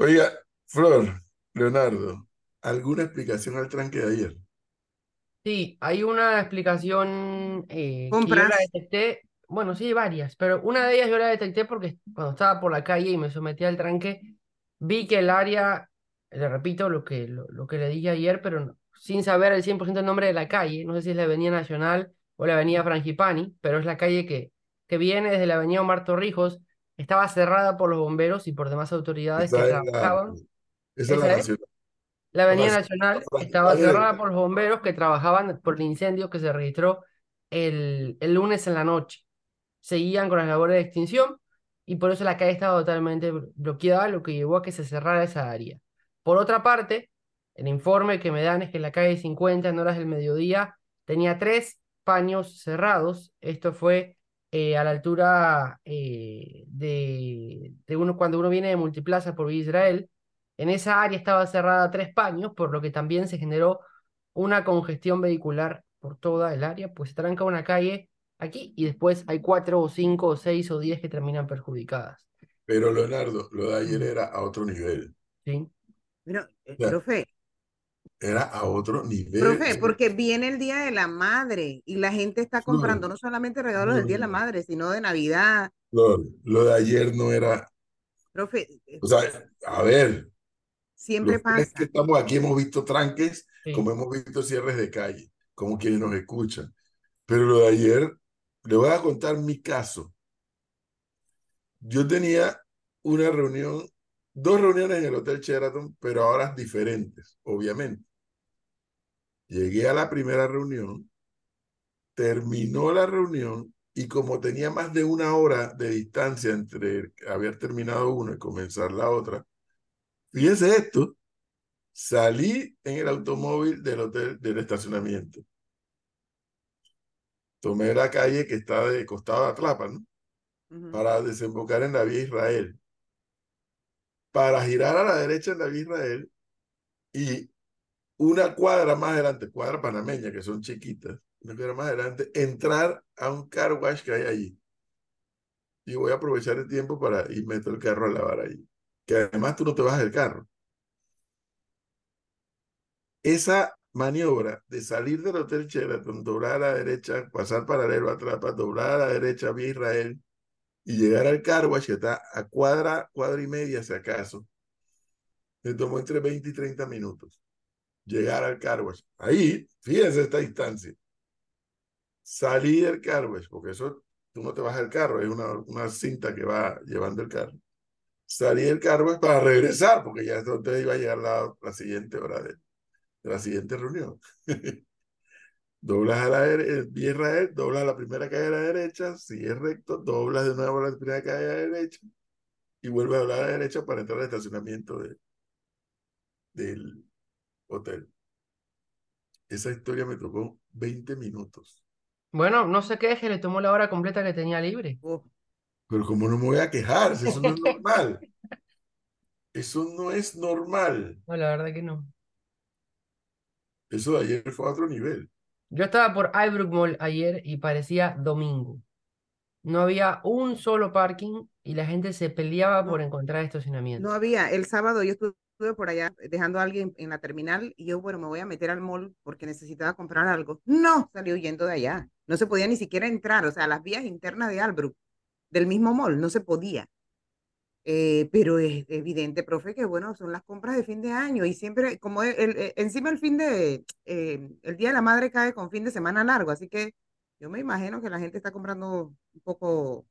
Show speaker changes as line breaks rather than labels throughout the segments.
Oiga, Flor, Leonardo, ¿alguna explicación al tranque de ayer?
Sí, hay una explicación eh, que yo la detecté, bueno, sí, varias, pero una de ellas yo la detecté porque cuando estaba por la calle y me sometí al tranque, vi que el área, le repito lo que, lo, lo que le dije ayer, pero no- sin saber el 100% el nombre de la calle, no sé si es la Avenida Nacional o la Avenida Frangipani, pero es la calle que, que viene desde la Avenida Omar Torrijos, estaba cerrada por los bomberos y por demás autoridades que
la,
trabajaban.
esa es la nacional.
La Avenida
nacional,
estaba cerrada por los bomberos que trabajaban por el incendio que se registró el, el lunes en la noche. Seguían con las labores de extinción y por eso la calle estaba totalmente blo- bloqueada, lo que llevó a que se cerrara esa área. Por otra parte, el informe que me dan es que la calle 50 en horas del mediodía tenía tres paños cerrados. Esto fue eh, a la altura eh, de, de uno, cuando uno viene de Multiplaza por Villa Israel. En esa área estaba cerrada tres paños, por lo que también se generó una congestión vehicular por toda el área, pues se tranca una calle aquí y después hay cuatro o cinco o seis o diez que terminan perjudicadas.
Pero Leonardo, lo de ayer era a otro nivel.
¿sí?
Pero, eh, profe,
era a otro nivel.
profe, porque viene el Día de la Madre y la gente está comprando no solamente regalos del Día de la Madre, sino de Navidad.
Lo de ayer no era,
Profe,
o sea, a ver,
siempre
los tres que
pasa.
estamos aquí hemos visto tranques,
Sí.
como hemos visto cierres de calle, como quienes nos escuchan. Pero lo de ayer, le voy a contar mi caso. Yo tenía una reunión, dos reuniones en el Hotel Sheraton, pero a horas diferentes, obviamente. Llegué a la primera reunión, terminó la reunión y como tenía más de una hora de distancia entre haber terminado una y comenzar la otra, fíjense esto, salí en el automóvil del hotel, del estacionamiento. Tomé la calle que está de costado de Atlapa, ¿no? Para desembocar en la vía Israel. Para girar a la derecha en la vía Israel y una cuadra más adelante, cuadra panameña, que son chiquitas, una cuadra más adelante, entrar a un car que hay allí. Y voy a aprovechar el tiempo para ir meto el carro a lavar allí. Que además tú no te bajas del carro. Esa maniobra de salir del Hotel Sheraton, doblar a la derecha, pasar paralelo a Atlapa, doblar a la derecha vía Israel y llegar al car que está a cuadra, cuadra y media si acaso, me tomó entre 20 y 30 minutos llegar al car wash. Ahí, fíjense esta distancia. Salí del car wash, porque eso tú no te vas del carro, es una, una cinta que va llevando el carro. Salí del car wash para regresar, porque ya entonces iba a llegar la, la siguiente hora de, la siguiente reunión. doblas a la derecha, Israel, doblas a la primera calle a la derecha, sigues recto, doblas de nuevo a la primera calle a la derecha y vuelves a la derecha para entrar al estacionamiento de, del hotel. Esa historia me tocó 20 minutos.
Bueno, no se queje, le tomó la hora completa que tenía libre.
Pero como no me voy a quejar, si eso no es normal. Eso no es normal.
No, la verdad que no.
Eso de ayer fue a otro nivel.
Yo estaba por Albrook Mall ayer y parecía domingo. No había un solo parking y la gente se peleaba por encontrar estacionamiento.
no había. El sábado yo estu- estuve por allá dejando a alguien en la terminal y yo, bueno, me voy a meter al mall porque necesitaba comprar algo. No, salió huyendo de allá. No se podía ni siquiera entrar, o sea, las vías internas de Albrook, del mismo mall, no se podía. Eh, pero es evidente, profe, que bueno, son las compras de fin de año y siempre, como el- encima el fin de, eh, el Día de la Madre cae con fin de semana largo, así que yo me imagino que la gente está comprando un poco,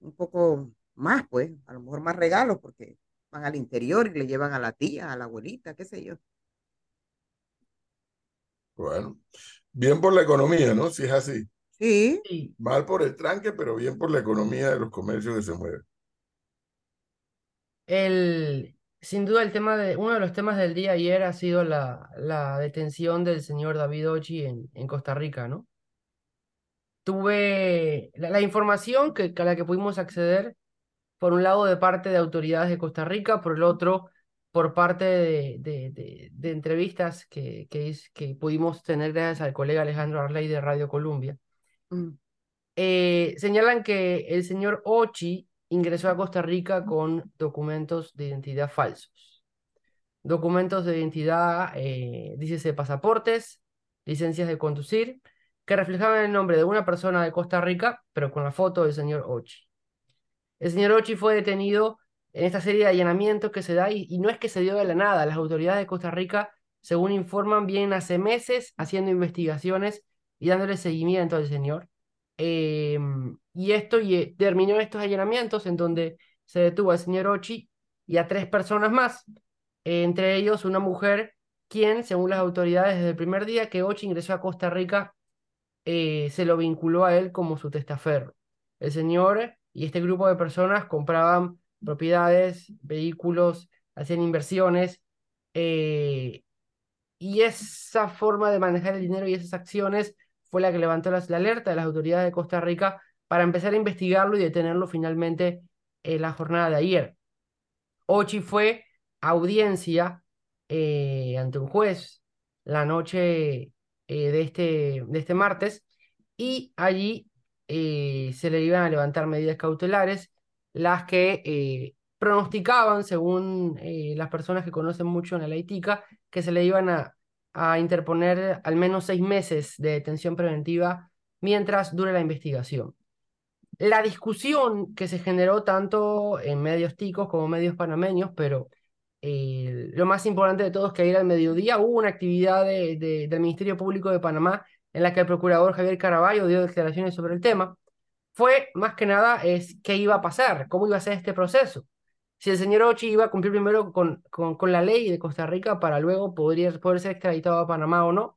un poco más, pues, a lo mejor más regalos porque van al interior y le llevan a la tía, a la abuelita, qué sé yo.
Bueno, bien por la economía, ¿no? Si es así.
Sí,
Mal por el tranque, pero bien por la economía de los comercios que se mueven.
el, sin duda el tema de, uno de los temas del día ayer ha sido la, la detención del señor David Ochi en, en Costa Rica, ¿no? Tuve la, la información que, a la que pudimos acceder, por un lado de parte de autoridades de Costa Rica, por el otro por parte de, de, de, de entrevistas que, que, es, que pudimos tener gracias al colega Alejandro Arley de Radio Colombia.
mm,
Eh, señalan que el señor Ochi ingresó a Costa Rica con documentos de identidad falsos. Documentos de identidad, eh, dícese pasaportes, licencias de conducir, que reflejaban el nombre de una persona de Costa Rica, pero con la foto del señor Ochi. El señor Ochi fue detenido en esta serie de allanamientos que se da y, no es que se dio de la nada. Las autoridades de Costa Rica, según informan, vienen hace meses haciendo investigaciones y dándole seguimiento al señor. Em, y esto eh, terminó estos allanamientos en donde se detuvo al señor Ochi y a tres personas más, entre ellos una mujer quien, según las autoridades desde el primer día que Ochi ingresó a Costa Rica, eh, se lo vinculó a él como su testaferro. El señor y este grupo de personas compraban propiedades, vehículos, hacían inversiones, eh, y esa forma de manejar el dinero y esas acciones fue la que levantó la, alerta de las autoridades de Costa Rica para empezar a investigarlo y detenerlo finalmente en la jornada de ayer. Ochi fue audiencia eh, ante un juez la noche eh, de, este, de este martes y allí eh, se le iban a levantar medidas cautelares, las que pronosticaban, según las personas que conocen mucho en la leitica, que se le iban a a interponer al menos seis meses de detención preventiva mientras dure la investigación. La discusión que se generó tanto en medios ticos como medios panameños, pero eh, lo más importante de todo es que ayer al mediodía hubo una actividad del Ministerio Público de Panamá en la que el procurador Javier Caraballo dio declaraciones sobre el tema. Fue más que nada es qué iba a pasar, cómo iba a ser este proceso si el señor Ochi iba a cumplir primero con, con, la ley de Costa Rica para luego poder, poder ser extraditado a Panamá o no.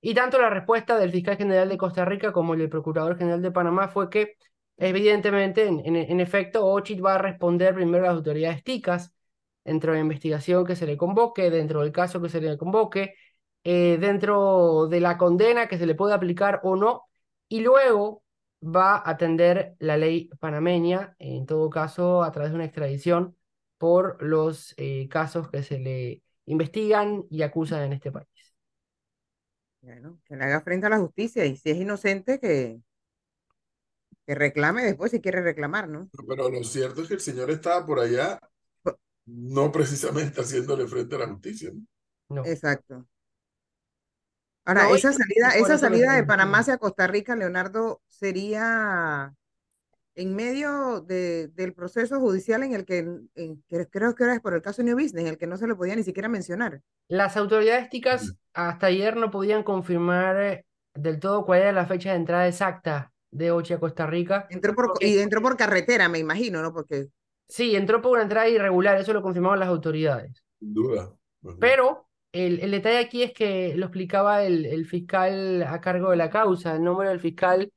Y tanto la respuesta del fiscal general de Costa Rica como el del procurador general de Panamá fue que, evidentemente, en, en, efecto, Ochi va a responder primero a las autoridades ticas dentro de la investigación que se le convoque, dentro del caso que se le convoque, eh, dentro de la condena que se le puede aplicar o no, y luego va a atender la ley panameña, en todo caso a través de una extradición por los eh, casos que se le investigan y acusan en este país.
Bueno, que le haga frente a la justicia y si es inocente que, que reclame después si quiere reclamar, ¿no?
Pero lo cierto es que el señor estaba por allá no precisamente haciéndole frente a la justicia, ¿no?
no. Exacto. Ahora, esa salida, esa salida de Panamá hacia Costa Rica, Leonardo, sería en medio de, del proceso judicial en el que, creo que era por el caso New Business, en el que no se le podía ni siquiera mencionar.
Las autoridades ticas hasta ayer no podían confirmar eh, del todo cuál era la fecha de entrada exacta de Ochi a Costa Rica.
Entró por, y entró por carretera, me imagino, ¿no? Porque...
Sí, entró por una entrada irregular, eso lo confirmaron las autoridades.
Sin duda.
Pero el, detalle aquí es que lo explicaba el, fiscal a cargo de la causa. El nombre del fiscal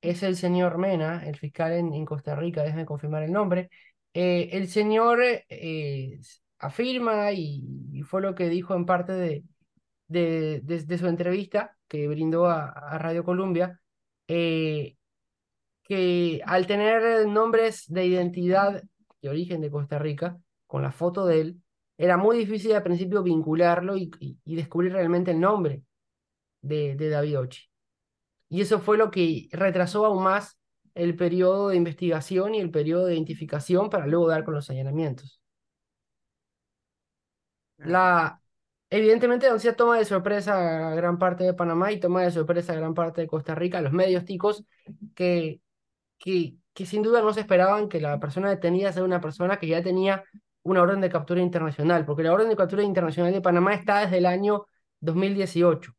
es el señor Mena, el fiscal en, Costa Rica, déjeme confirmar el nombre. Eh, el señor eh, afirma, y, fue lo que dijo en parte de, de, su entrevista que brindó a, Radio Colombia, eh, que al tener nombres de identidad de origen de Costa Rica, con la foto de él, era muy difícil al principio vincularlo y, descubrir realmente el nombre de, de David Ochi. Y eso fue lo que retrasó aún más el periodo de investigación y el periodo de identificación para luego dar con los allanamientos. La, evidentemente, Doncía toma de sorpresa a gran parte de Panamá y toma de sorpresa a gran parte de Costa Rica, los medios ticos que, que, que sin duda no se esperaban que la persona detenida sea una persona que ya tenía una orden de captura internacional, porque la orden de captura internacional de Panamá está desde el año 2018.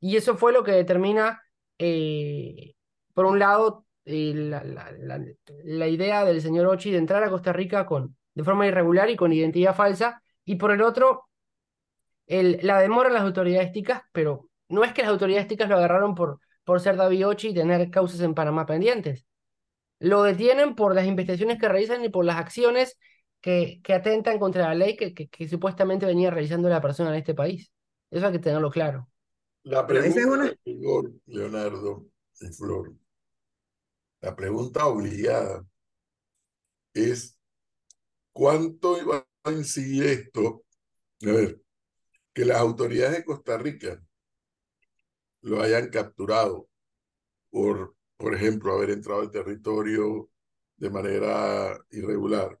Y eso fue lo que determina, eh, por un lado, eh, la, idea del señor Ochi de entrar a Costa Rica con, de forma irregular y con identidad falsa, y por el otro, el, la demora en las autoridades ticas, pero no es que las autoridades ticas lo agarraron por, por ser David Ochi y tener causas en Panamá pendientes. Lo detienen por las investigaciones que realizan y por las acciones que, que atentan contra la ley que, que, supuestamente venía realizando la persona en este país. Eso hay que tenerlo claro.
La pregunta, Leonardo y Flor, la pregunta obligada es, ¿cuánto iba a incidir esto? A ver, que las autoridades de Costa Rica lo hayan capturado por por ejemplo, haber entrado al territorio de manera irregular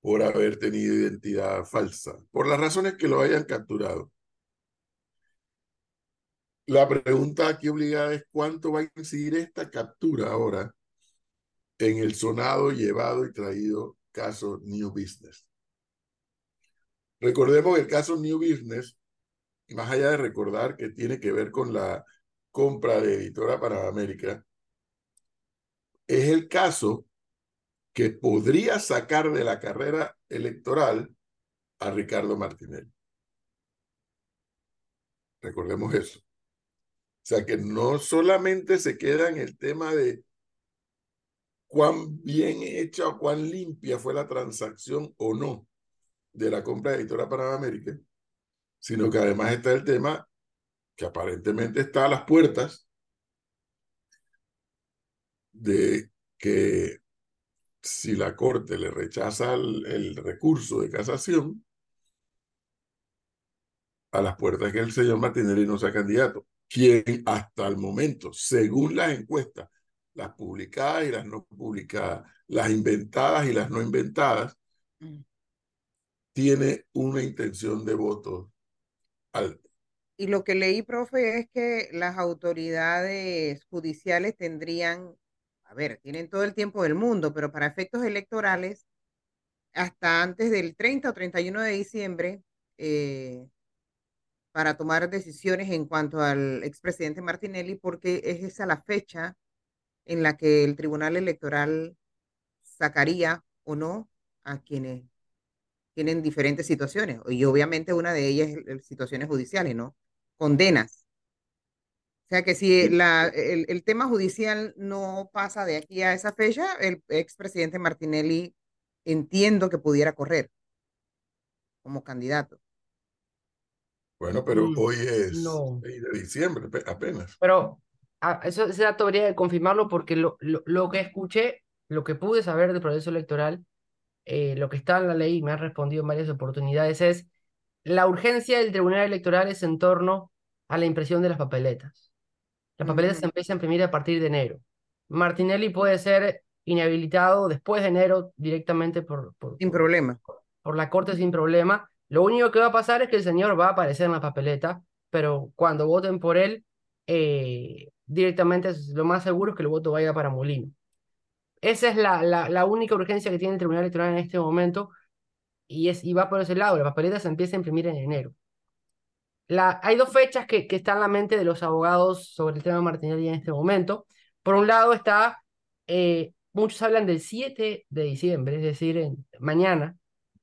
por haber tenido identidad falsa, por las razones que lo hayan capturado. La pregunta aquí obligada es cuánto va a incidir esta captura ahora en el sonado, llevado y traído caso New Business. Recordemos que el caso New Business, más allá de recordar que tiene que ver con la compra de Editora para América, es el caso que podría sacar de la carrera electoral a Ricardo Martinelli. Recordemos eso. O sea que no solamente se queda en el tema de cuán bien hecha o cuán limpia fue la transacción o no de la compra de Editora Panamérica, sino que además está el tema que aparentemente está a las puertas de que si la Corte le rechaza el, recurso de casación, a las puertas que el señor Martinelli no sea candidato, quien hasta el momento, según las encuestas, las publicadas y las no publicadas, las inventadas y las no inventadas, mm. tiene una intención de voto
Y lo que leí, profe, es que las autoridades judiciales tendrían a ver, tienen todo el tiempo del mundo, pero para efectos electorales, hasta antes del 30 o 31 de diciembre, eh, para tomar decisiones en cuanto al expresidente Martinelli, porque es esa la fecha en la que el Tribunal Electoral sacaría o no a quienes tienen diferentes situaciones. Y obviamente una de ellas es situaciones judiciales, ¿no? Condenas o sea que si la, el, el, tema judicial no pasa de aquí a esa fecha, el expresidente Martinelli entiendo que pudiera correr como candidato.
Bueno, pero mm, hoy es de diciembre apenas.
Pero ah, eso, ese dato habría de confirmarlo porque lo, lo, lo, que escuché, lo que pude saber del proceso electoral, eh, lo que está en la ley me han respondido en varias oportunidades es la urgencia del Tribunal Electoral es en torno a la impresión de las papeletas. La papeleta se empieza a imprimir a partir de enero. Martinelli puede ser inhabilitado después de enero directamente por,
sin problema.
Por, la corte sin problema. Lo único que va a pasar es que el señor va a aparecer en la papeleta, pero cuando voten por él, eh, directamente lo más seguro es que el voto vaya para Molino. Esa es la, la, la, única urgencia que tiene el Tribunal Electoral en este momento y, es, y va por ese lado. La papeleta se empieza a imprimir en enero hay dos fechas que, que, están en la mente de los abogados sobre el tema de Martinelli en este momento. Por un lado está, eh, muchos hablan del 7 de diciembre, es decir, en, mañana.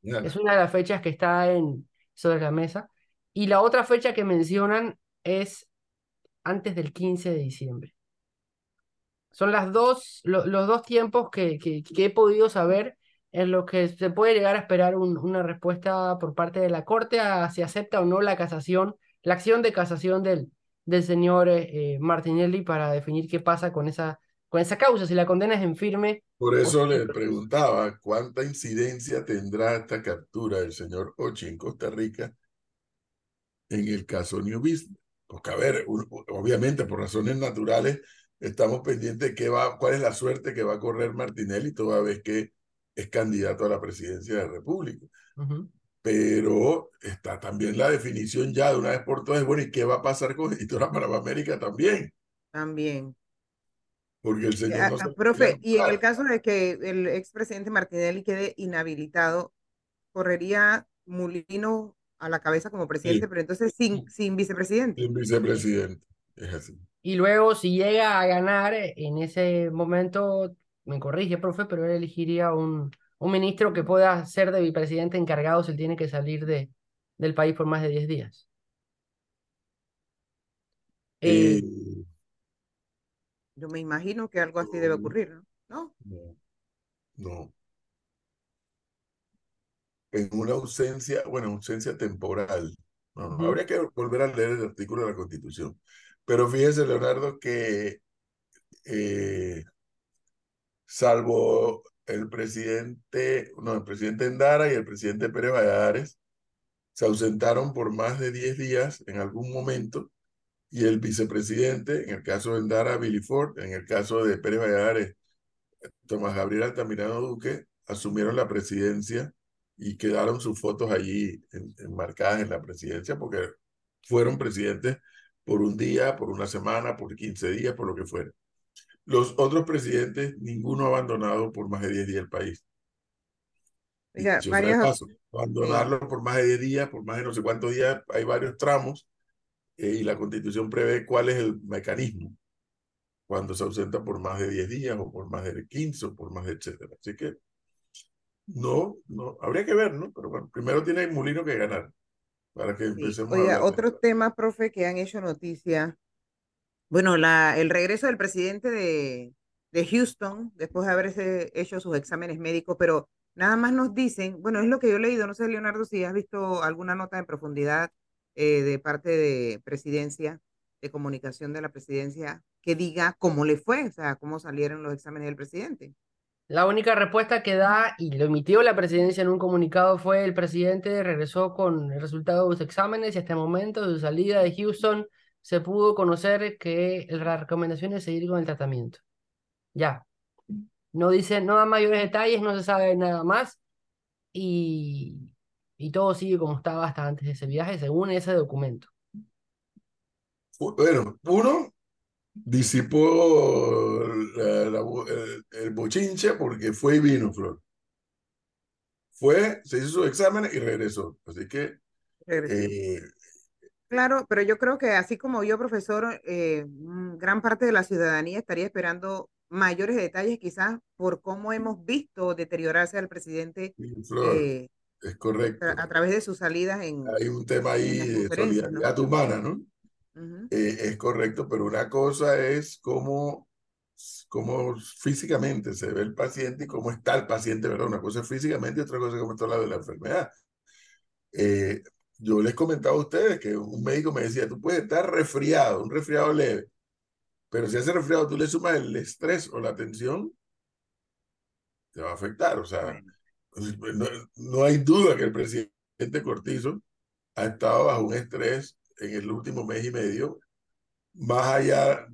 Es una de las fechas que está en, sobre la mesa. Y la otra fecha que mencionan es antes del 15 de diciembre. Son las dos, los dos tiempos que, que, que he podido saber en lo que se puede llegar a esperar una respuesta por parte de la Corte a si acepta o no la casación, la acción de casación del, del señor eh, eh, Martinelli para definir qué pasa con esa, con esa causa, si la condena es en firme.
Por eso le preguntaba cuánta incidencia tendrá esta captura del señor Ochi en Costa Rica en el caso New Business. Porque, a ver, obviamente por razones naturales estamos pendientes de qué va, cuál es la suerte que va a correr Martinelli toda vez que es candidato a la presidencia de la República. Pero está también la definición ya de una vez por todas, bueno, ¿y qué va a pasar con Editora América también?
También.
Porque el señor...
No profe, y en el caso de que el expresidente Martinelli quede inhabilitado, correría Mulino a la cabeza como presidente, pero entonces sin, sin vicepresidente.
Sin vicepresidente, es así.
Y luego, si llega a ganar, en ese momento me corrige, profe, pero él elegiría un, un ministro que pueda ser de vicepresidente encargado si él tiene que salir de, del país por más de 10 días.
Eh, eh, yo me imagino que algo así debe ocurrir, ¿no?
No. No. En una ausencia, bueno, ausencia temporal. No, Habría que volver a leer el artículo de la Constitución. Pero fíjese, Leonardo, que eh, salvo el presidente, no, el presidente Endara y el presidente Pérez Valladares se ausentaron por más de 10 días en algún momento y el vicepresidente, en el caso de Endara, Billy Ford, en el caso de Pérez Valladares, Tomás Gabriel Altamirano Duque asumieron la presidencia y quedaron sus fotos allí enmarcadas en la presidencia porque fueron presidentes por un día, por una semana, por 15 días, por lo que fuera. Los otros presidentes, ninguno ha abandonado por más de 10 días el país. abandonarlo por más de 10 días, por más de no sé cuántos días, hay varios tramos eh, y la constitución prevé cuál es el mecanismo cuando se ausenta por más de 10 días o por más de 15 o por más de etcétera. Así que no, no, habría que ver, ¿no? Pero bueno, primero tiene el molino que ganar para que empecemos
Oiga, otros temas, profe, que han hecho noticia. Bueno, la, el regreso del presidente de, de Houston, después de haberse hecho sus exámenes médicos, pero nada más nos dicen, bueno, es lo que yo he leído, no sé, Leonardo, si has visto alguna nota en profundidad eh, de parte de presidencia, de comunicación de la presidencia, que diga cómo le fue, o sea, cómo salieron los exámenes del presidente.
La única respuesta que da, y lo emitió la presidencia en un comunicado, fue el presidente regresó con el resultado de los exámenes y hasta el momento de su salida de Houston se pudo conocer que la recomendación es seguir con el tratamiento. Ya. No dice, no da mayores detalles, no se sabe nada más y, y todo sigue como estaba hasta antes de ese viaje, según ese documento.
Bueno, uno, disipó el, bochinche porque fue y vino, Flor. Fue, se hizo su examen y regresó. Así que... Eh,
claro, pero yo creo que así como yo, profesor, eh, gran parte de la ciudadanía estaría esperando mayores detalles quizás por cómo hemos visto deteriorarse al presidente.
Eh, es correcto.
A, través de sus salidas en...
Hay un tema ahí de solidaridad humana, ¿no? Eh, es correcto, pero una cosa es cómo, cómo físicamente se ve el paciente y cómo está el paciente, ¿verdad? Una cosa es físicamente y otra cosa es cómo está la de la enfermedad. Eh, yo les comentaba a ustedes que un médico me decía, tú puedes estar resfriado, un resfriado leve, pero si ese resfriado tú le sumas el estrés o la tensión, te va a afectar. O sea, no, no hay duda que el presidente Cortizo ha estado bajo un estrés en el último mes y medio, más allá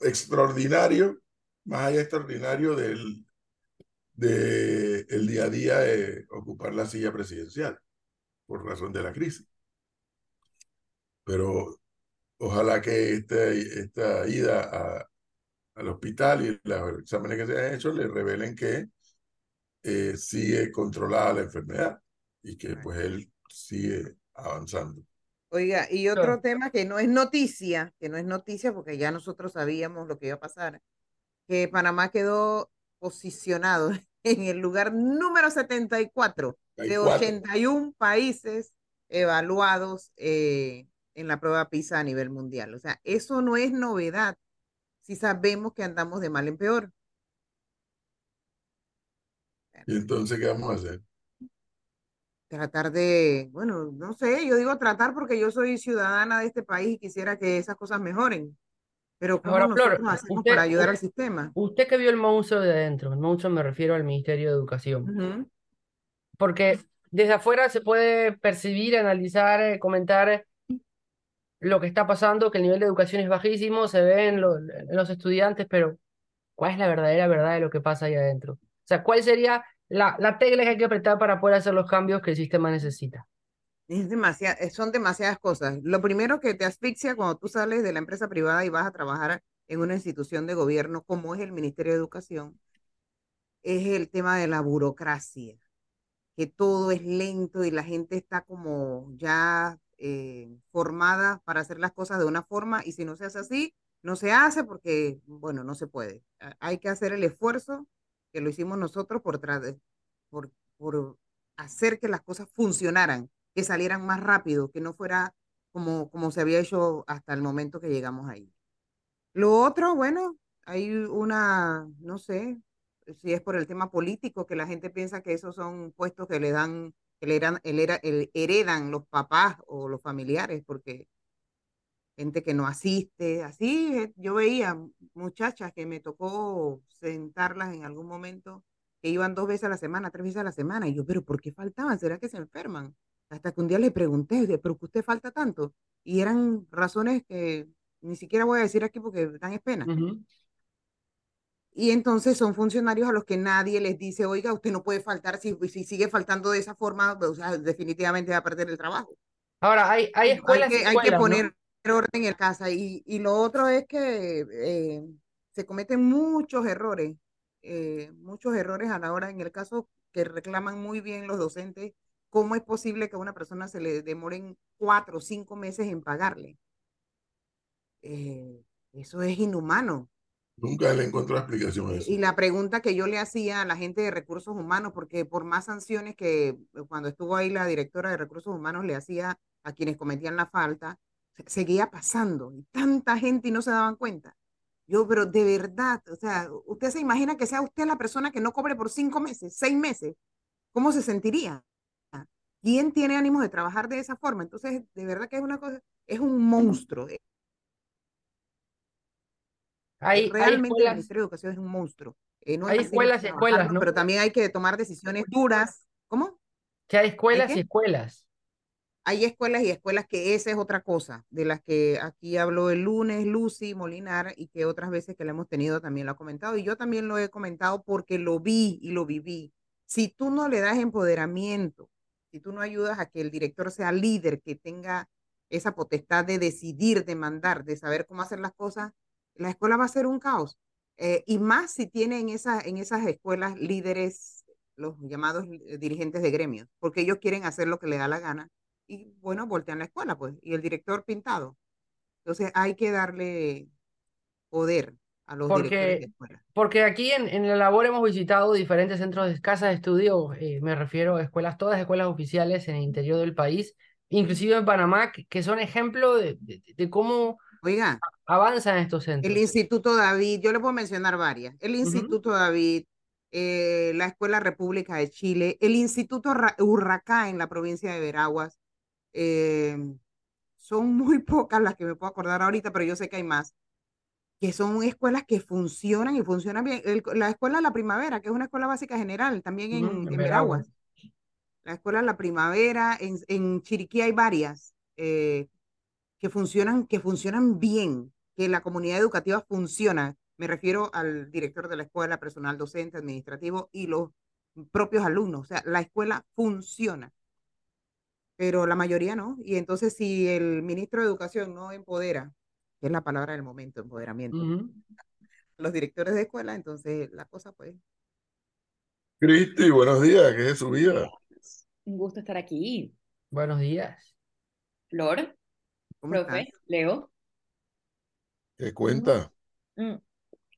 extraordinario, más allá extraordinario del de el día a día de ocupar la silla presidencial por razón de la crisis. Pero ojalá que este, esta ida a, al hospital y los exámenes que se han hecho le revelen que eh, sigue controlada la enfermedad y que pues él sigue avanzando.
Oiga, y otro tema que no es noticia, que no es noticia porque ya nosotros sabíamos lo que iba a pasar, que Panamá quedó posicionado en el lugar número 74 de 81 países evaluados eh, en la prueba PISA a nivel mundial. O sea, eso no es novedad si sabemos que andamos de mal en peor.
¿Y entonces qué vamos a hacer?
Tratar de, bueno, no sé, yo digo tratar porque yo soy ciudadana de este país y quisiera que esas cosas mejoren. Pero ¿cómo nosotros hacemos para ayudar al sistema?
Usted que vio el monstruo de adentro, el monstruo me refiero al Ministerio de Educación. Porque desde afuera se puede percibir, analizar, eh, comentar lo que está pasando, que el nivel de educación es bajísimo, se ve en, en los estudiantes, pero ¿cuál es la verdadera verdad de lo que pasa ahí adentro? O sea, ¿cuál sería la, la tecla que hay que apretar para poder hacer los cambios que el sistema necesita.
Es demasiado, eh, son demasiadas cosas. Lo primero que te asfixia cuando tú sales de la empresa privada y vas a trabajar en una institución de gobierno como es el Ministerio de Educación, es el tema de la burocracia, que todo es lento y la gente está como ya eh, formada para hacer las cosas de una forma y si no se hace así, no se hace porque, bueno, no se puede. Hay que hacer el esfuerzo que lo hicimos nosotros por, por, por hacer que las cosas funcionaran, que salieran más rápido, que no fuera como, como se había hecho hasta el momento que llegamos ahí. Lo otro, bueno, hay una, no sé, si es por el tema político, que la gente piensa que esos son puestos que le dan, que le heredan, el, heredan los papás o los familiares, porque gente que no asiste, así eh, yo veía muchachas que me tocó sentarlas en algún momento que iban dos veces a la semana, tres veces a la semana, y yo, pero ¿por qué faltaban? ¿Será que se enferman? Hasta que un día le pregunté, ¿pero que usted falta tanto? Y eran razones que ni siquiera voy a decir aquí porque dan es pena. y entonces son funcionarios a los que nadie les dice, oiga, usted no puede faltar, si, si sigue faltando de esa forma, o sea, definitivamente va a perder el trabajo.
Ahora, hay, hay escuelas
hay que,
y
hay que
escuelas, ¿no?
Orden en casa. Y, y lo otro es que eh, se cometen muchos errores, eh, muchos errores a la hora, en el caso que reclaman muy bien los docentes, ¿cómo es posible que a una persona se le demoren cuatro o cinco meses en pagarle? Eh, eso es inhumano.
Nunca le encontró explicación a eso.
Y la pregunta que yo le hacía a la gente de recursos humanos, porque por más sanciones que cuando estuvo ahí la directora de recursos humanos le hacía a quienes cometían la falta, seguía pasando y tanta gente y no se daban cuenta. Yo, pero de verdad, o sea, usted se imagina que sea usted la persona que no cobre por cinco meses, seis meses, ¿cómo se sentiría? ¿Quién tiene ánimos de trabajar de esa forma? Entonces, de verdad que es una cosa, es un monstruo. eh,
Hay, hay
Realmente el
escuelas,
Ministerio de Educación es un monstruo. Eh, no
hay escuelas y escuelas, ¿no?
Pero también hay que tomar decisiones duras. ¿Cómo?
que hay escuelas y escuelas.
Hay escuelas y escuelas que esa es otra cosa, de las que aquí habló el lunes Lucy Molinar y que otras veces que la hemos tenido también lo ha comentado. Y yo también lo he comentado porque lo vi y lo viví. Si tú no le das empoderamiento, si tú no ayudas a que el director sea líder, que tenga esa potestad de decidir, de mandar, de saber cómo hacer las cosas, la escuela va a ser un caos. Eh, y más si tiene en, esa, en esas escuelas líderes, los llamados eh, dirigentes de gremios, porque ellos quieren hacer lo que les da la gana y bueno, voltean la escuela, pues, y el director pintado. Entonces hay que darle poder a los directores de
Porque,
escuela.
porque aquí en, en la labor hemos visitado diferentes centros de casas de estudio, eh, me refiero a escuelas, todas escuelas oficiales en el interior del país, inclusive en Panamá, que, son ejemplo de, de- de cómo
Oiga,
avanzan estos
el
centros.
Instituto David, yo le puedo mencionar varias, el. Instituto David, eh, la Escuela República de Chile, el Instituto Ra- Urracá en la provincia de Veraguas, eh, son muy pocas las que me puedo acordar ahorita, pero yo sé que hay más, que son escuelas que funcionan y funcionan bien. El- la Escuela La Primavera, que es una escuela básica general, también en,
Ujú, en. Veraguas.
La Escuela La Primavera, en, en Chiriquí hay varias eh, que funcionan, que funcionan bien, que la comunidad educativa funciona. Me refiero al director de la escuela, personal docente, administrativo y los propios alumnos. O sea, la escuela funciona, pero la mayoría no. Y entonces si el ministro de Educación no empodera, que es la palabra del momento, empoderamiento, los directores de escuela, entonces la cosa pues...
Cristi, buenos días, ¿qué es de su vida?
Un gusto estar aquí.
Buenos días.
Flor,
¿Cómo
profe,
estás?
Leo.
¿Qué cuenta?
Mm,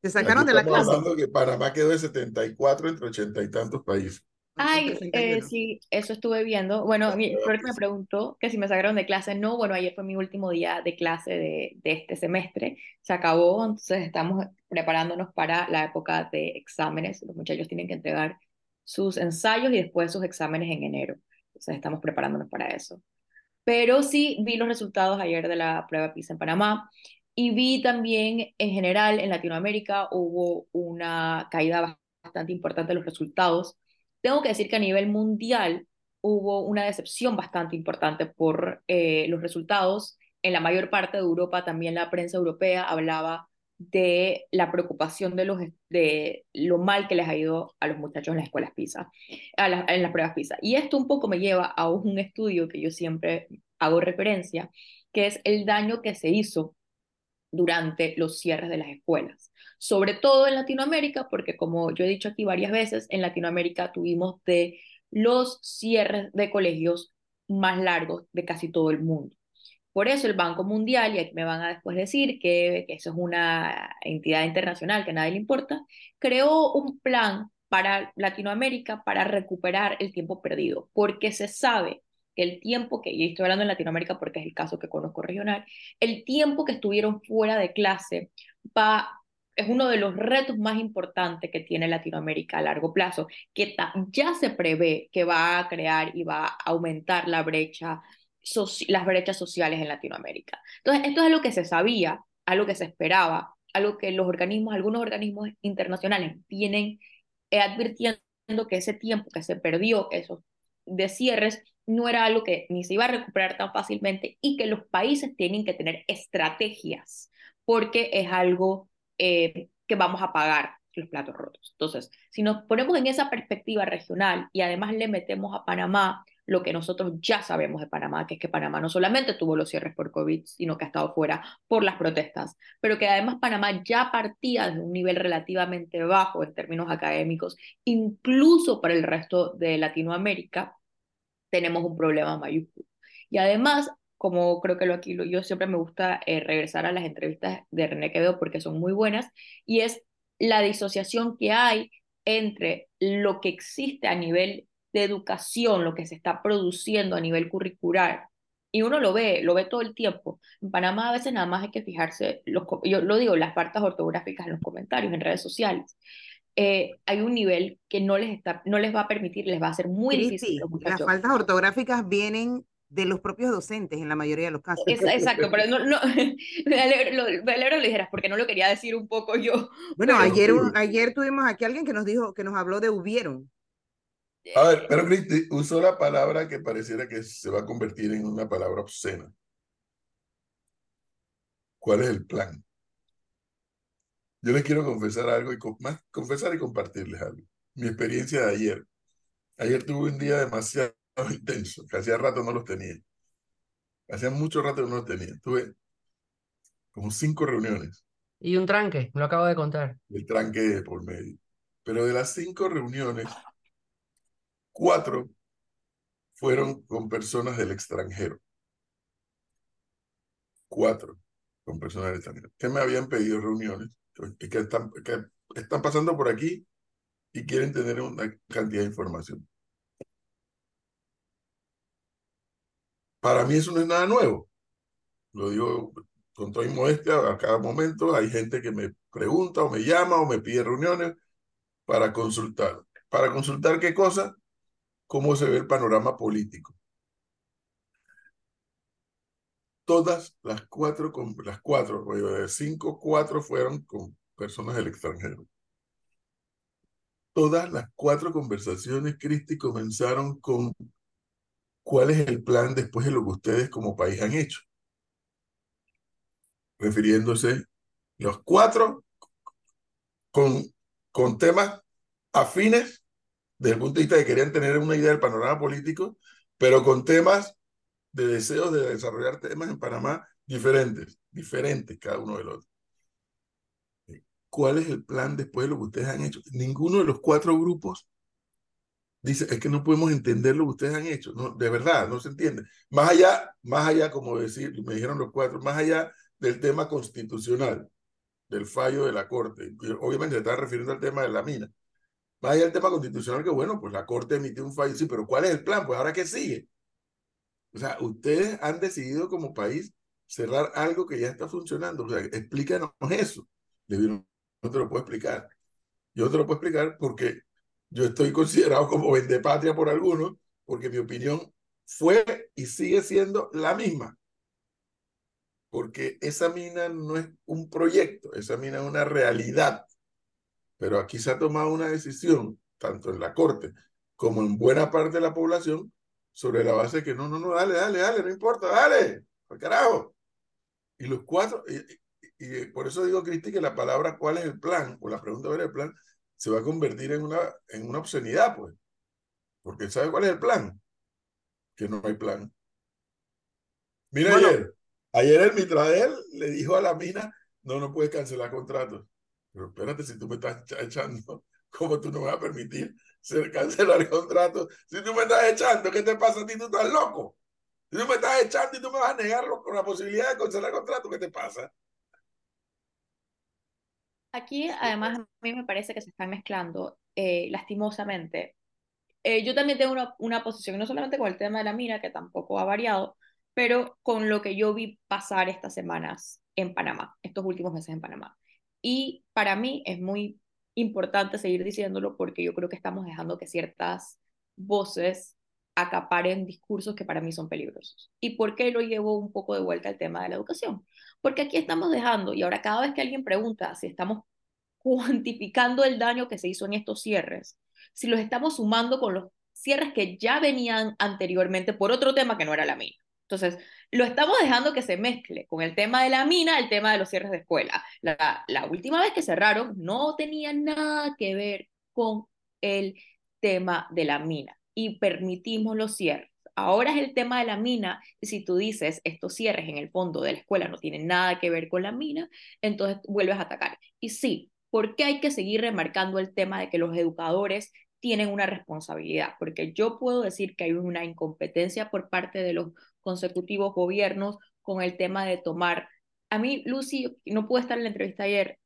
¿Te
Aquí
sacaron de la
estamos
clase?
hablando que Panamá quedó de 74 entre 80 y tantos países.
Ay, eh,
81.
sí, eso estuve viendo. Bueno, mi, Flor me preguntó que si me sacaron de clase. No, bueno, ayer fue mi último día de clase de, de este semestre. Se acabó, entonces estamos preparándonos para la época de exámenes. Los muchachos tienen que entregar sus ensayos y después sus exámenes en enero. Entonces estamos preparándonos para eso. Pero sí vi los resultados ayer de la prueba PISA en Panamá y vi también en general en Latinoamérica hubo una caída bastante importante de los resultados. Tengo que decir que a nivel mundial hubo una decepción bastante importante por eh, los resultados. En la mayor parte de Europa también la prensa europea hablaba de la preocupación de, los, de lo mal que les ha ido a los muchachos en las escuelas PISA, en las pruebas PISA. Y esto un poco me lleva a un estudio que yo siempre hago referencia, que es el daño que se hizo durante los cierres de las escuelas, sobre todo en Latinoamérica, porque como yo he dicho aquí varias veces, en Latinoamérica tuvimos de los cierres de colegios más largos de casi todo el mundo. Por eso el Banco Mundial, y aquí me van a después decir que, que eso es una entidad internacional que a nadie le importa, creó un plan para Latinoamérica para recuperar el tiempo perdido, porque se sabe que el tiempo que, y estoy hablando en Latinoamérica porque es el caso que conozco regional, el tiempo que estuvieron fuera de clase va, es uno de los retos más importantes que tiene Latinoamérica a largo plazo, que ya se prevé que va a crear y va a aumentar la brecha las brechas sociales en Latinoamérica. Entonces, esto es algo que se sabía, algo que se esperaba, algo que los organismos, algunos organismos internacionales vienen eh, advirtiendo que ese tiempo que se perdió, esos de cierres, no era algo que ni se iba a recuperar tan fácilmente y que los países tienen que tener estrategias porque es algo eh, que vamos a pagar los platos rotos. Entonces, si nos ponemos en esa perspectiva regional y además le metemos a Panamá lo que nosotros ya sabemos de Panamá, que es que Panamá no solamente tuvo los cierres por COVID, sino que ha estado fuera por las protestas, pero que además Panamá ya partía de un nivel relativamente bajo en términos académicos, incluso para el resto de Latinoamérica, tenemos un problema mayúsculo. Y además, como creo que lo aquí yo siempre me gusta eh, regresar a las entrevistas de René Quevedo porque son muy buenas, y es la disociación que hay entre lo que existe a nivel de educación, lo que se está produciendo a nivel curricular. Y uno lo ve, lo ve todo el tiempo. En Panamá a veces nada más hay que fijarse, los, yo lo digo, las faltas ortográficas en los comentarios, en redes sociales. Eh, hay un nivel que no les, está, no les va a permitir, les va a ser muy difícil.
las faltas ortográficas vienen de los propios docentes en la mayoría de los casos.
exacto, pero no, no me alegro, me alegro lo dijeras porque no lo quería decir un poco yo.
Bueno, ayer, ayer tuvimos aquí alguien que nos dijo, que nos habló de hubieron.
A ver, pero Cristi usó la palabra que pareciera que se va a convertir en una palabra obscena. ¿Cuál es el plan? Yo les quiero confesar algo y más confesar y compartirles algo. Mi experiencia de ayer. Ayer tuve un día demasiado intenso, que hacía rato no los tenía. Hacía mucho rato que no los tenía. Tuve como cinco reuniones.
Y un tranque, me lo acabo de contar.
El tranque por medio. Pero de las cinco reuniones, cuatro fueron con personas del extranjero. Cuatro con personas del extranjero. Que me habían pedido reuniones y que están, que están pasando por aquí y quieren tener una cantidad de información. Para mí eso no es nada nuevo. Lo digo con toda inmodestia a cada momento. Hay gente que me pregunta o me llama o me pide reuniones para consultar. ¿Para consultar qué cosa? cómo se ve el panorama político. Todas las cuatro, las cuatro, cinco, cuatro fueron con personas del extranjero. Todas las cuatro conversaciones, Cristi, comenzaron con cuál es el plan después de lo que ustedes como país han hecho. Refiriéndose los cuatro con, con temas afines desde el punto de vista de que querían tener una idea del panorama político, pero con temas de deseos de desarrollar temas en Panamá diferentes, diferentes cada uno del otro. ¿Cuál es el plan después de lo que ustedes han hecho? Ninguno de los cuatro grupos dice, es que no podemos entender lo que ustedes han hecho. De verdad, no se entiende. Más allá, más allá, como decir, me dijeron los cuatro, más allá del tema constitucional, del fallo de la Corte. Obviamente está refiriendo al tema de la mina. Más allá del tema constitucional, que bueno, pues la Corte emitió un fallo, sí, pero ¿cuál es el plan? Pues ahora qué sigue. O sea, ustedes han decidido como país cerrar algo que ya está funcionando. O sea, explícanos eso. No te lo puedo explicar. Yo te lo puedo explicar porque yo estoy considerado como patria por algunos, porque mi opinión fue y sigue siendo la misma. Porque esa mina no es un proyecto, esa mina es una realidad. Pero aquí se ha tomado una decisión, tanto en la Corte como en buena parte de la población, sobre la base de que no, no, no, dale, dale, dale, no importa, dale, al carajo. Y los cuatro, y, por eso digo, Cristi, que la palabra cuál es el plan, o la pregunta cuál es el plan, se va a convertir en una, en una obscenidad, pues. Porque ¿sabe cuál es el plan? Que no hay plan. Mira ayer, ayer el Mitradel le dijo a la mina, no, no puedes cancelar contratos. Pero espérate, si tú me estás echando, ¿cómo tú no vas a permitir cancelar el contrato? Si tú me estás echando, ¿qué te pasa a ti? Tú estás loco. Si tú me estás echando y tú me vas a negar con la posibilidad de cancelar el contrato, ¿qué te pasa?
Aquí, además, a mí me parece que se están mezclando, eh, lastimosamente. Eh, yo también tengo una, una posición, no solamente con el tema de la mira, que tampoco ha variado, pero con lo que yo vi pasar estas semanas en Panamá, estos últimos meses en Panamá. Y para mí es muy importante seguir diciéndolo porque yo creo que estamos dejando que ciertas voces acaparen discursos que para mí son peligrosos. ¿Y por qué lo llevo un poco de vuelta al tema de la educación? Porque aquí estamos dejando, y ahora cada vez que alguien pregunta si estamos cuantificando el daño que se hizo en estos cierres, si los estamos sumando con los cierres que ya venían anteriormente por otro tema que no era la mía. Entonces, lo estamos dejando que se mezcle con el tema de la mina, el tema de los cierres de escuela. La, la última vez que cerraron no tenía nada que ver con el tema de la mina y permitimos los cierres. Ahora es el tema de la mina, y si tú dices estos cierres en el fondo de la escuela no tienen nada que ver con la mina, entonces vuelves a atacar. Y sí, ¿por qué hay que seguir remarcando el tema de que los educadores tienen una responsabilidad? Porque yo puedo decir que hay una incompetencia por parte de los consecutivos gobiernos con el tema de tomar. A mí, Lucy, no pude estar en la entrevista ayer,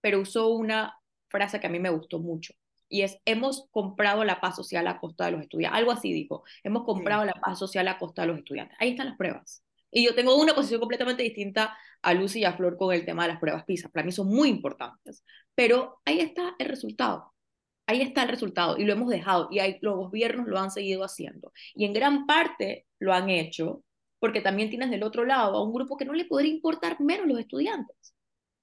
pero usó una frase que a mí me gustó mucho. Y es, hemos comprado la paz social a costa de los estudiantes. Algo así dijo, hemos comprado la paz social a costa de los estudiantes. Ahí están las pruebas. Y yo tengo una posición completamente distinta a Lucy y a Flor con el tema de las pruebas PISA. Para mí son muy importantes. Pero ahí está el resultado. Ahí está el resultado y lo hemos dejado y ahí, los gobiernos lo han seguido haciendo. Y en gran parte lo han hecho porque también tienes del otro lado a un grupo que no le podría importar menos los estudiantes.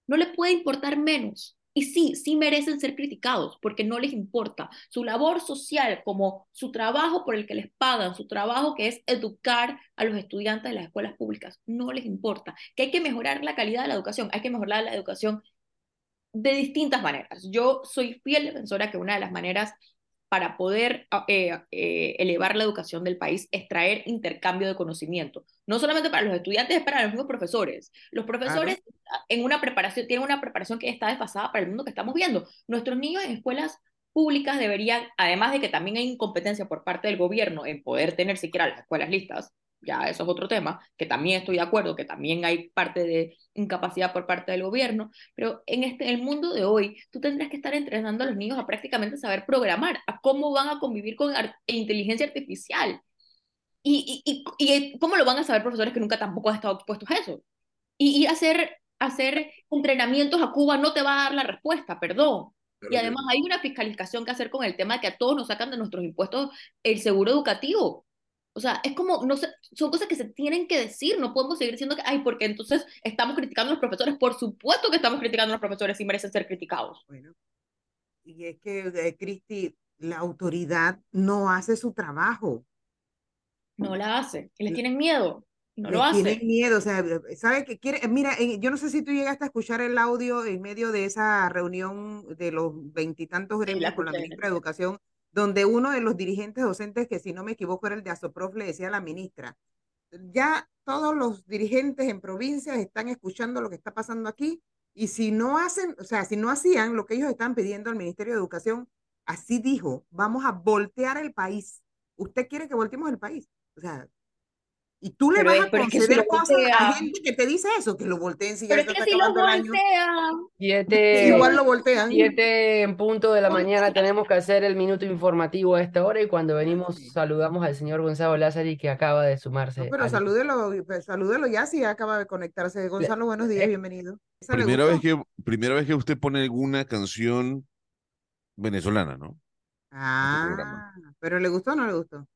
No le puede importar menos. Y sí, sí merecen ser criticados porque no les importa. Su labor social, como su trabajo por el que les pagan, su trabajo que es educar a los estudiantes de las escuelas públicas, no les importa. Que hay que mejorar la calidad de la educación, hay que mejorar la educación de distintas maneras. Yo soy fiel defensora que una de las maneras para poder ah, eh, eh, elevar la educación del país es traer intercambio de conocimiento. No solamente para los estudiantes, es para los mismos profesores. Los profesores en una preparación, tienen una preparación que está desfasada para el mundo que estamos viendo. Nuestros niños en escuelas públicas deberían, además de que también hay incompetencia por parte del gobierno en poder tener siquiera las escuelas listas, ya eso es otro tema, que también estoy de acuerdo, que también hay parte de incapacidad por parte del gobierno, pero en este, el mundo de hoy, tú tendrás que estar entrenando a los niños a prácticamente saber programar, a cómo van a convivir con inteligencia artificial. Y, y, y, cómo lo van a saber profesores que nunca tampoco han estado expuestos a eso. Y, hacer, hacer entrenamientos a Cuba no te va a dar la respuesta, perdón. y además hay una fiscalización que hacer con el tema de que a todos nos sacan de nuestros impuestos el seguro educativo. O sea, es como, no sé, son cosas que se tienen que decir, no podemos seguir diciendo que, ay, porque entonces estamos criticando a los profesores. Por supuesto que estamos criticando a los profesores y merecen ser criticados.
Bueno, y es que, eh, Cristi, la autoridad no hace su trabajo.
No la hace, y le tienen miedo. No lo hace.
Tienen miedo, o sea, ¿sabe qué quiere? Mira, yo no sé si tú llegaste a escuchar el audio en medio de esa reunión de los veintitantos gremios con la ministra de Educación donde uno de los dirigentes docentes, que si no me equivoco era el de Asoprof, le decía a la ministra, ya todos los dirigentes en provincias están escuchando lo que está pasando aquí y si no hacen, o sea, si no hacían lo que ellos están pidiendo al Ministerio de Educación, así dijo, vamos a voltear el país. ¿Usted quiere que volteemos el país? O sea, y tú le vas a conceder cosas a gente que te dice eso, que lo volteen si
ya Pero es que si lo voltean.
Siete,
Igual lo voltean.
Siete en punto de la mañana tenemos que hacer el minuto informativo a esta hora y cuando venimos saludamos al señor Gonzalo Lázari que acaba de sumarse.
pero salúdelo, pues, salúdelo ya si acaba de conectarse. Gonzalo, buenos días, eh, bienvenido.
Primera vez, que, primera vez que usted pone alguna canción venezolana, ¿no?
Este ah, pero ¿le gustó o no le gustó?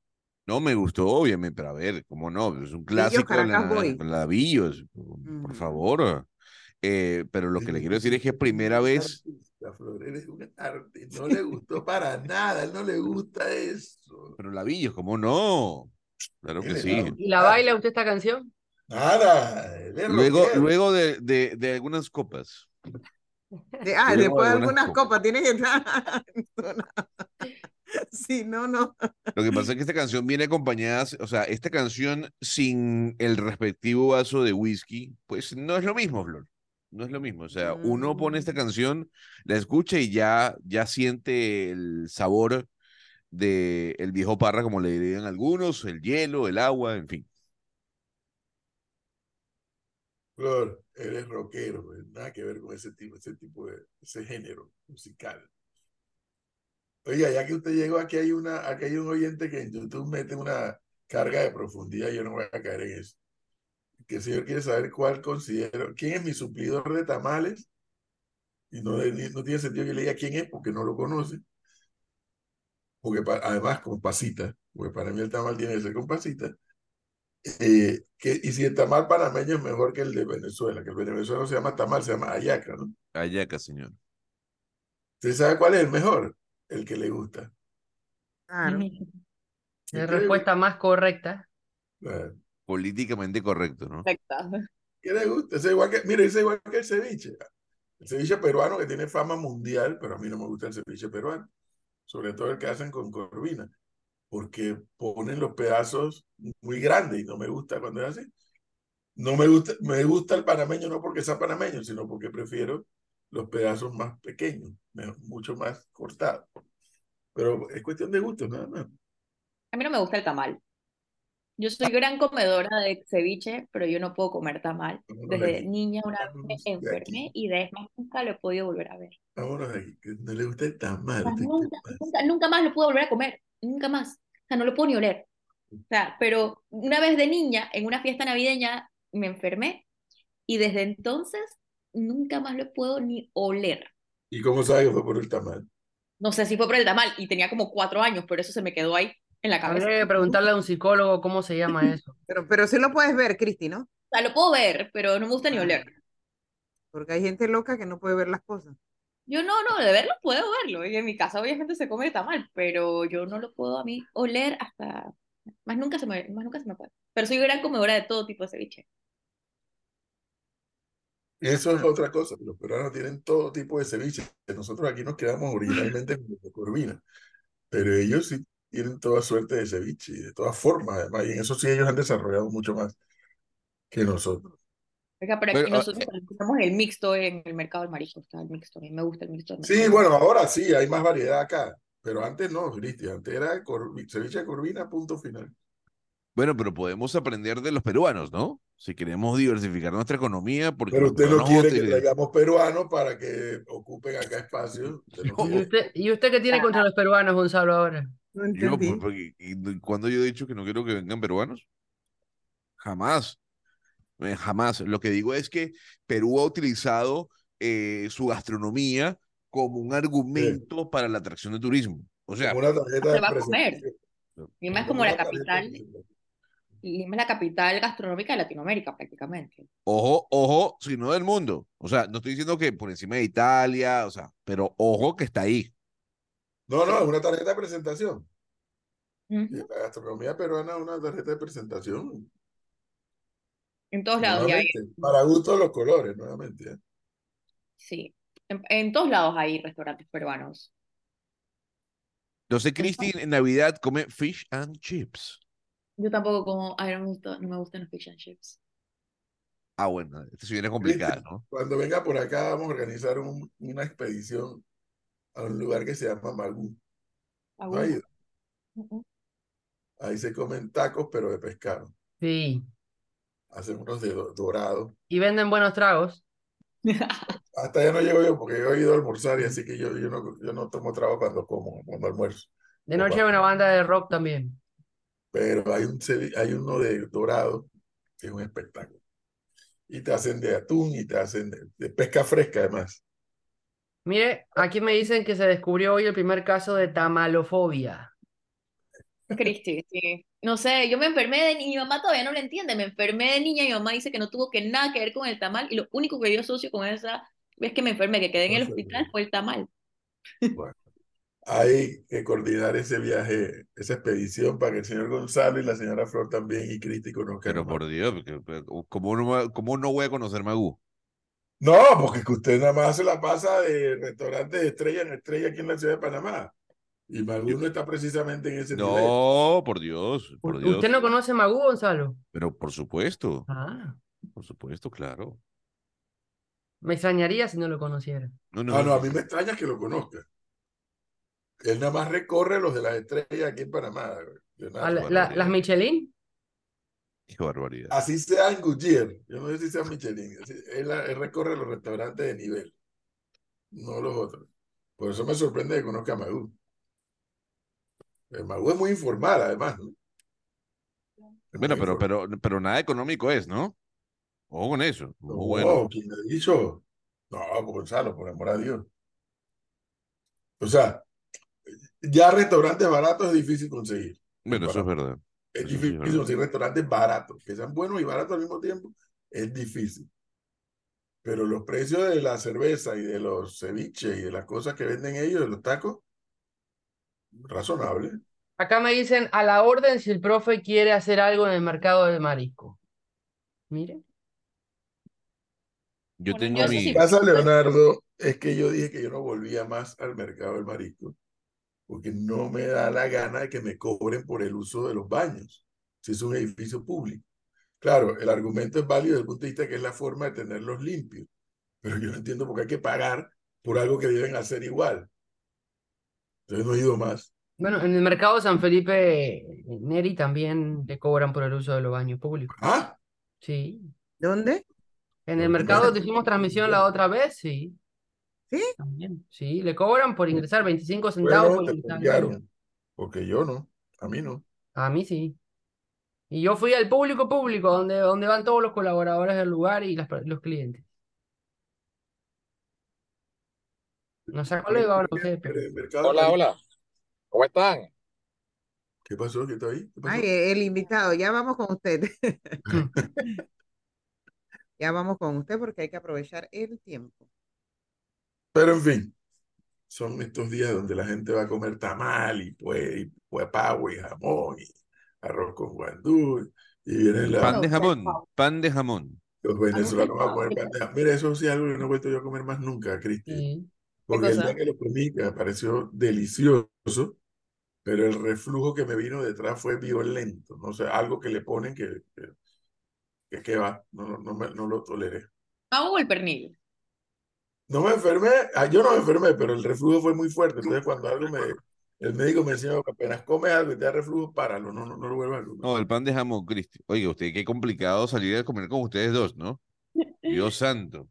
No, me gustó, obviamente, pero a ver, ¿cómo no? Es un clásico de la, Villos, por favor. Eh, pero lo que le quiero decir es que primera vez.
no le gustó para nada, él no le gusta eso.
Pero la Villos, ¿cómo no? Claro que sí.
¿Y la baila usted esta canción?
Nada.
Luego, luego de, de, de algunas copas.
ah, después de algunas copas, tiene que estar. Sí, no, no.
Lo que pasa es que esta canción viene acompañada, o sea, esta canción sin el respectivo vaso de whisky, pues no es lo mismo, Flor. No es lo mismo. O sea, uno pone esta mm. canción, la escucha y ya, ya siente el sabor de el viejo parra, como le dirían algunos, el hielo, el agua, en fin.
Flor, eres rockero, nada que ver con ese tipo, ese tipo de, ese género musical. Oiga, ya que usted llegó, aquí hay, una, aquí hay un oyente que en YouTube mete una carga de profundidad, yo no voy a caer en eso. Que el señor quiere saber cuál considero, quién es mi suplidor de tamales, y no, no tiene sentido que le diga quién es porque no lo conoce. Porque además con pasita, porque para mí el tamal tiene que ser con pasita. Eh, que, y si el tamal panameño es mejor que el de Venezuela, que el de Venezuela no se llama tamal, se llama ayaca, ¿no?
Ayaca, señor.
¿Usted sabe cuál es el mejor? El que le gusta.
Claro. La respuesta más correcta.
¿Cuál Políticamente correcto, ¿no?
Correcto.
¿Qué le gusta? Es igual que, mire, es igual que el ceviche. El ceviche peruano que tiene fama mundial, pero a mí no me gusta el ceviche peruano. Sobre todo el que hacen con corvina. Porque ponen los pedazos muy grandes y no me gusta cuando es así. No me gusta, me gusta el panameño no porque sea panameño, sino porque prefiero los pedazos más pequeños, mucho más cortados. Pero es cuestión de gusto, nada más.
A mí no me gusta el tamal. Yo soy gran comedora de ceviche, pero yo no puedo comer tamal. Desde niña una vez me enfermé y de más nunca lo he podido volver a ver.
Que no le gusta el tamal.
sea,
¿qué te
nunca, nunca, nunca más lo pude volver a comer, nunca más. O sea, no lo puedo ni oler. O sea, pero una vez de niña, en una fiesta navideña, me enfermé y desde entonces nunca más lo puedo ni oler.
¿Y cómo sabes que fue por el tamal?
No sé si fue por el tamal y tenía como cuatro años, pero eso se me quedó ahí en la cabeza.
Habría que preguntarle a un psicólogo cómo se llama eso.
Pero, pero sí lo puedes ver, Cristi, ¿no?
O sea, lo puedo ver, pero no me gusta ni oler.
Porque hay gente loca que no puede ver las cosas.
Yo no, no, de verlo puedo verlo. Y en mi casa obviamente se come tamal, pero yo no lo puedo a mí oler hasta... Más nunca se me, más nunca se me puede. Pero soy gran comedora de todo tipo de ceviche.
Eso es otra cosa. Los peruanos tienen todo tipo de ceviche. Nosotros aquí nos quedamos originalmente con corvina. Pero ellos sí tienen toda suerte de ceviche de todas formas, además. Y en eso sí ellos han desarrollado mucho más que nosotros.
Oiga, pero aquí
ah,
nosotros también tenemos el mixto en el mercado del marisco, está el mixto, a mí me gusta el mixto del
Sí, bueno, ahora sí, hay más variedad acá. Pero antes no, Cristi. Antes era cor- ceviche de corvina, punto final.
Bueno, pero podemos aprender de los peruanos, ¿no? Si queremos diversificar nuestra economía, porque
Pero usted no quiere que traigamos peruanos para que ocupen acá espacio. No.
¿Y usted, ¿y usted qué tiene contra los peruanos, Gonzalo, ahora?
No
Yo,
entendí.
pues, porque- y- ¿cuándo yo he dicho que no quiero que vengan peruanos? Jamás. Eh, jamás. Lo que digo es que Perú ha utilizado eh, su gastronomía como un argumento para la atracción de turismo. O sea,
Se
de
va a comer. Lima es
Como
como la
de
capital. Lima es la capital gastronómica de Latinoamérica prácticamente.
ojo, ojo, sino del mundo. O sea, no estoy diciendo que por encima de Italia, o sea, pero ojo que está ahí.
No, no, es una tarjeta de presentación. La gastronomía peruana es una tarjeta de presentación.
En todos lados hay,
para gusto los colores, nuevamente. ¿eh?
sí. En, en todos lados hay restaurantes peruanos.
No sé, Cristi, en Navidad come fish and chips.
Yo tampoco como, me gusta, no me gustan los fish and chips.
Ah, bueno, esta sí viene complicada, ¿no?
Cuando venga por acá, vamos a organizar un- una expedición a un lugar que se llama Magú.
Ah,
¿No ha
bueno.
Ahí se comen tacos, pero de pescado.
Sí.
Hacen unos de do- dorado.
Y venden buenos tragos.
Hasta ya no llego yo porque yo he ido a almorzar y así que yo, yo, no, yo no tomo trago cuando como, cuando almuerzo.
De noche hay una banda de rock también.
Pero hay, un, hay uno de dorado que es un espectáculo. Y te hacen de atún y te hacen de, de pesca fresca además.
Mire, aquí me dicen que se descubrió hoy el primer caso de tamalofobia.
Cristi, sí. No sé, yo me enfermé de niña, mi mamá todavía no lo entiende, me enfermé de niña y mi mamá dice que no tuvo que nada que ver con el tamal y lo único que yo asocio con esa vez que me enfermé, que quedé en el hospital, fue el tamal.
Bueno, hay que coordinar ese viaje, esa expedición para que el señor Gonzalo y la señora Flor también y Cristi conozcan.
Pero
más.
por Dios, porque- pero ¿cómo no, cómo no voy a conocer Magú?
No, porque es que usted nada más se la pasa de restaurante de estrella en estrella aquí en la ciudad de Panamá. Y Magú no está precisamente en ese nivel.
No, por Dios, por Dios.
¿Usted no conoce Magú, Gonzalo?
Pero por supuesto,
Ah,
por supuesto, claro.
me extrañaría si no lo conociera.
No, no,
Ah, no, a mí me extraña que lo conozca. Él nada más recorre los de las estrellas aquí en Panamá. Leonardo.
La- la- ¿Las Michelin?
Qué barbaridad.
Así sea en Goodyear. Yo no sé si sea Michelin. Así- Él, él recorre los restaurantes de nivel, no los otros. Por eso me sorprende que conozca a Magú. Eh, Magú es muy informal, además.
Bueno, pero, pero, pero nada económico es, ¿no? Ojo con eso. Muy
No,
bueno.
¿quién me ha dicho? No, Gonzalo, por amor a Dios. O sea, ya restaurantes baratos es difícil conseguir.
Bueno, eso es verdad.
Es
Eso
difícil conseguir restaurantes baratos, que sean buenos y baratos al mismo tiempo, es difícil. Pero los precios de la cerveza y de los ceviches y de las cosas que venden ellos, de los tacos, razonable.
Acá me dicen a la orden si el profe quiere hacer algo en el mercado de marisco. Mire.
Yo
Bueno,
tengo
yo
Lo
sí-
que
mi...
pasa, Leonardo, es que yo dije que yo no volvía más al mercado del marisco, porque no me da la gana de que me cobren por el uso de los baños, si es un edificio público. Claro, el argumento es válido desde el punto de vista que es la forma de tenerlos limpios, pero yo no entiendo por qué hay que pagar por algo que deben hacer igual. Entonces no he ido más.
Bueno, en el mercado San Felipe Neri también le cobran por el uso de los baños públicos.
Ah,
Sí.
¿Dónde?
En el mercado hicimos transmisión la otra vez, sí.
¿Sí?
También. Sí, le cobran por ingresar 25 centavos
bueno,
por
te porque yo no, a mí no.
A mí sí. Y yo fui al público público, donde, donde van todos los colaboradores del lugar y las los clientes. No sé cuál le van a ustedes,
Hola, hola. ¿Cómo están?
¿Qué pasó? ¿Qué está ahí? ¿Qué pasó?
Ay, el invitado, ya vamos con usted. Ya vamos con usted porque hay que aprovechar el tiempo.
Pero en fin, son estos días donde la gente va a comer tamal y pues, y pues pavo y jamón y arroz con guandú y vienen la-
Pan de jamón, pan de jamón.
los venezolanos a comer pan de jamón. Mira, eso sí es algo que no he vuelto yo a comer más nunca, Cristi.
Sí.
Porque el día que lo comí, que me pareció delicioso, pero el reflujo que me vino detrás fue violento. No sé, algo que le ponen que, que, que, que va, no, no, no, me- no lo toleré.
¿Pavo o el pernil?
No me enfermé, ah, yo no me enfermé, pero el reflujo fue muy fuerte. Entonces, cuando algo me, el médico me decía, apenas comes algo y te da reflujo, páralo, no, no, no lo vuelvas a comer.
No, el pan de jamón, Cristi. Oiga, usted, qué complicado salir a comer con ustedes dos, ¿no? Dios santo.